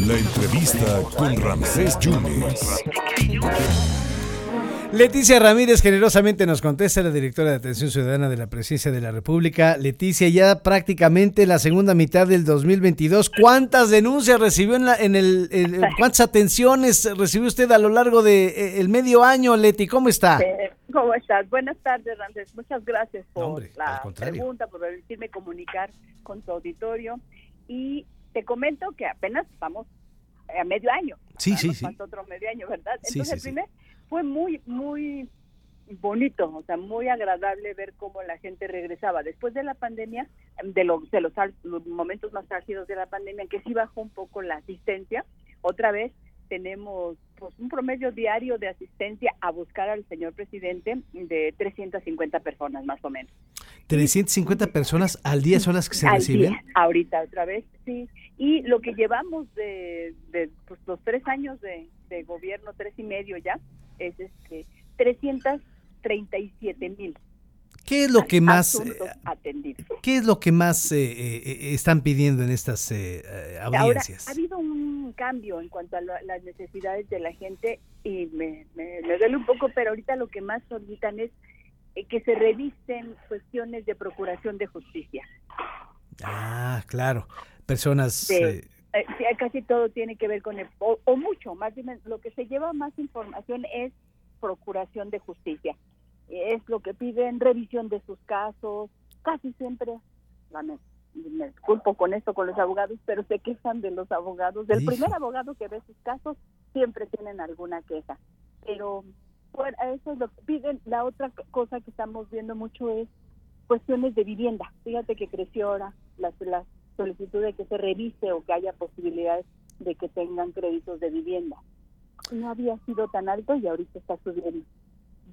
La entrevista con Ramsés Yunes. Leticia Ramírez generosamente nos contesta, la directora de Atención Ciudadana de la Presidencia de la República. Leticia, ya prácticamente la segunda mitad del 2022, ¿cuántas denuncias recibió en, la, en el, cuántas atenciones recibió usted a lo largo del de, eh, medio año, Leti? ¿Cómo está? Eh, ¿Cómo estás? Buenas tardes, Ramírez. Muchas gracias por la pregunta, por permitirme comunicar con tu auditorio. Y te comento que apenas estamos a medio año. Sí, sí, sí. otro medio año, ¿verdad? Entonces, el primer fue muy, muy bonito, o sea, muy agradable ver cómo la gente regresaba. Después de la pandemia, de, de los, los momentos más álgidos de la pandemia, que sí bajó un poco la asistencia, otra vez tenemos pues, un promedio diario de asistencia a buscar al señor presidente de 350 personas más o menos. 350 personas al día son las que se reciben. ahorita otra vez, sí. Y lo que llevamos de, pues, los tres años de, de, gobierno, tres y medio ya, es este 337 mil. ¿Qué es lo que más eh, ¿Qué es lo que más eh, eh, están pidiendo en estas audiencias? ha habido un cambio en cuanto a las necesidades de la gente y me, me, duele un poco, pero ahorita lo que más solicitan es que se revisen cuestiones de procuración de justicia. Ah, claro. Personas casi todo tiene que ver con el, o, mucho, más bien lo que se lleva más información es procuración de justicia. Es lo que piden, revisión de sus casos, casi siempre, me, me disculpo con esto con los abogados, pero se quejan de los abogados. Del primer abogado que ve sus casos, siempre tienen alguna queja. Pero bueno, eso es lo que piden. La otra cosa que estamos viendo mucho es cuestiones de vivienda. Fíjate que creció ahora las, las solicitud de que se revise o que haya posibilidades de que tengan créditos de vivienda. No había sido tan alto y ahorita está subiendo.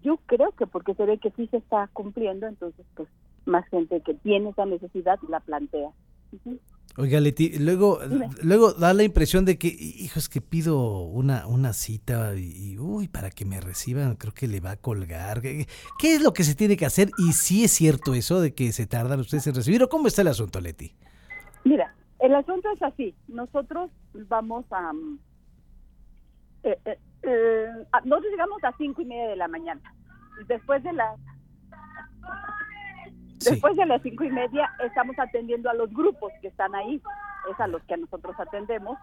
Yo creo que porque se ve que sí se está cumpliendo, entonces pues más gente que tiene esa necesidad la plantea. Oiga, Leti, luego, luego da la impresión de que, hijos, que pido una, una cita y, uy, para que me reciban, creo que le va a colgar. ¿Qué, es lo que se tiene que hacer? Y si es cierto eso de que se tardan ustedes en recibir, o cómo está el asunto, Leti. Mira, el asunto es así. Nosotros vamos a... Mm, eh, eh, eh, nosotros llegamos a cinco y media de la mañana. Después de las... Después de las cinco y media estamos atendiendo a los grupos que están ahí, es a los que nosotros atendemos.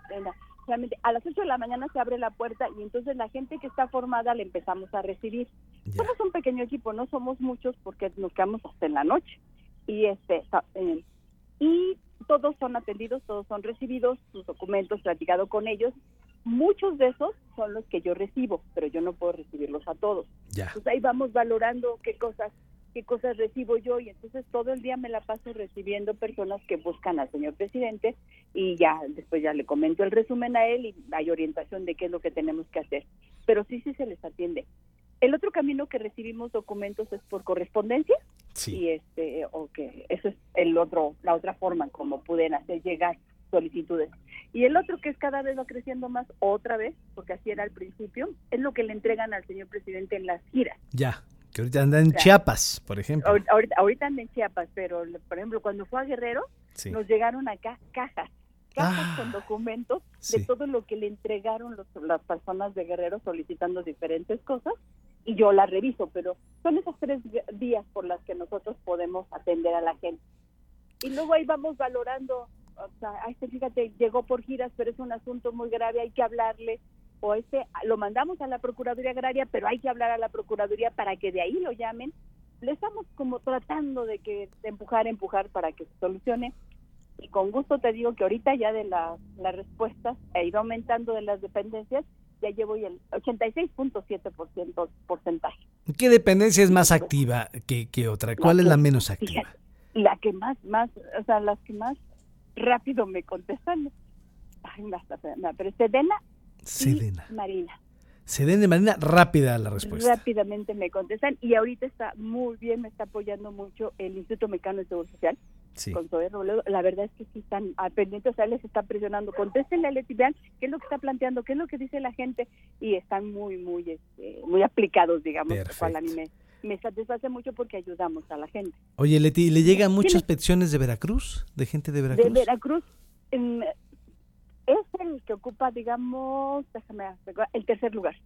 A las ocho de la mañana se abre la puerta y entonces la gente que está formada le empezamos a recibir. Somos un pequeño equipo, no somos muchos porque nos quedamos hasta en la noche. Y este y todos son atendidos, todos son recibidos, sus documentos, platicado con ellos. Muchos de esos son los que yo recibo, pero yo no puedo recibirlos a todos. Ya. Pues ahí vamos valorando qué cosas qué cosas recibo yo y entonces todo el día me la paso recibiendo personas que buscan al señor presidente y ya después ya le comento el resumen a él y hay orientación de qué es lo que tenemos que hacer. Pero sí, sí se les atiende. El otro camino que recibimos documentos es por correspondencia y este o que eso es el otro la otra forma como pueden hacer llegar solicitudes. Y el otro que es cada vez va creciendo más otra vez porque así era al principio es lo que le entregan al señor presidente en las giras. Ya que ahorita anda en Chiapas por ejemplo. Ahorita, ahorita anda en Chiapas pero por ejemplo cuando fue a Guerrero nos llegaron acá cajas cajas con ah, documentos de todo lo que le entregaron los, las personas de Guerrero solicitando diferentes cosas y yo la reviso, pero son esos tres días por las que nosotros podemos atender a la gente. Y luego ahí vamos valorando, o sea, este, fíjate, llegó por giras, pero es un asunto muy grave, hay que hablarle, o este lo mandamos a la Procuraduría Agraria, pero hay que hablar a la Procuraduría para que de ahí lo llamen. Le estamos como tratando de que de empujar, empujar para que se solucione. Y con gusto te digo que ahorita ya de las la respuestas ha ido aumentando de las dependencias ya llevo el 86.7% porcentaje. ¿Qué dependencia es más activa que, que otra? ¿Cuál es la menos activa? La que más, más, o sea, las que más rápido me contestan. Ay, no, pero Sedena, Sedena. y Marina. Sedena y Marina, rápida la respuesta. Rápidamente me contestan y ahorita está muy bien, me está apoyando mucho el Instituto Mexicano de Seguro Social con Zoe Robledo, la verdad es que sí están pendientes, o sea, les está presionando, contéstenle a Leti, vean qué es lo que está planteando, qué es lo que dice la gente, y están muy, muy, este, muy aplicados, digamos, cual a mí me, satisface mucho porque ayudamos a la gente. Oye, Leti, ¿le llegan muchas peticiones de Veracruz, de gente de Veracruz? De Veracruz, en- es el que ocupa, digamos, déjame recordar, el tercer lugar.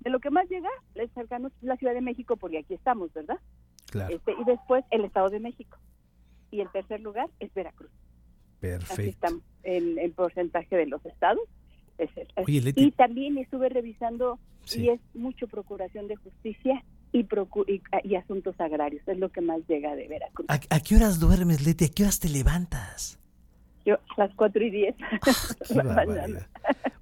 De lo que más llega, es cercano es la Ciudad de México, porque aquí estamos, ¿verdad? Claro, Este, y después el Estado de México. Y el tercer lugar es Veracruz. Así perfecto. estamos en el porcentaje de los estados. es el- Oye, Leti. y también estuve revisando Sí. y es mucho procuración de justicia y, y, y asuntos agrarios. Es lo que más llega de Veracruz. ¿A, a qué horas duermes, Leti? ¿A qué horas te levantas? Yo, las 4 y 10. Qué barbaridad.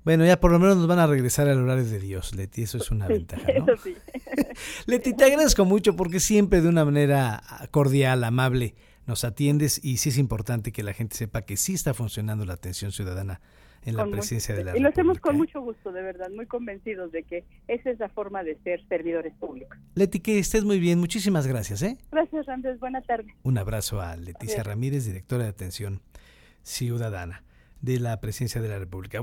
Bueno, ya por lo menos nos van a regresar al horario de Dios, Leti. Eso es una ventaja, ¿no? Eso sí. Leti, te agradezco mucho porque siempre de una manera cordial, amable, nos atiendes y sí es importante que la gente sepa que sí está funcionando la atención ciudadana en la Con presencia de la Y lo hacemos con mucho gusto, de verdad, muy convencidos de que esa es la forma de ser servidores públicos. Leti, que estés muy bien. Muchísimas gracias, ¿eh? Gracias, Ramírez. Buena tarde. Un abrazo a Leticia. Ramírez, directora de Atención Ciudadana de la Presidencia de la República.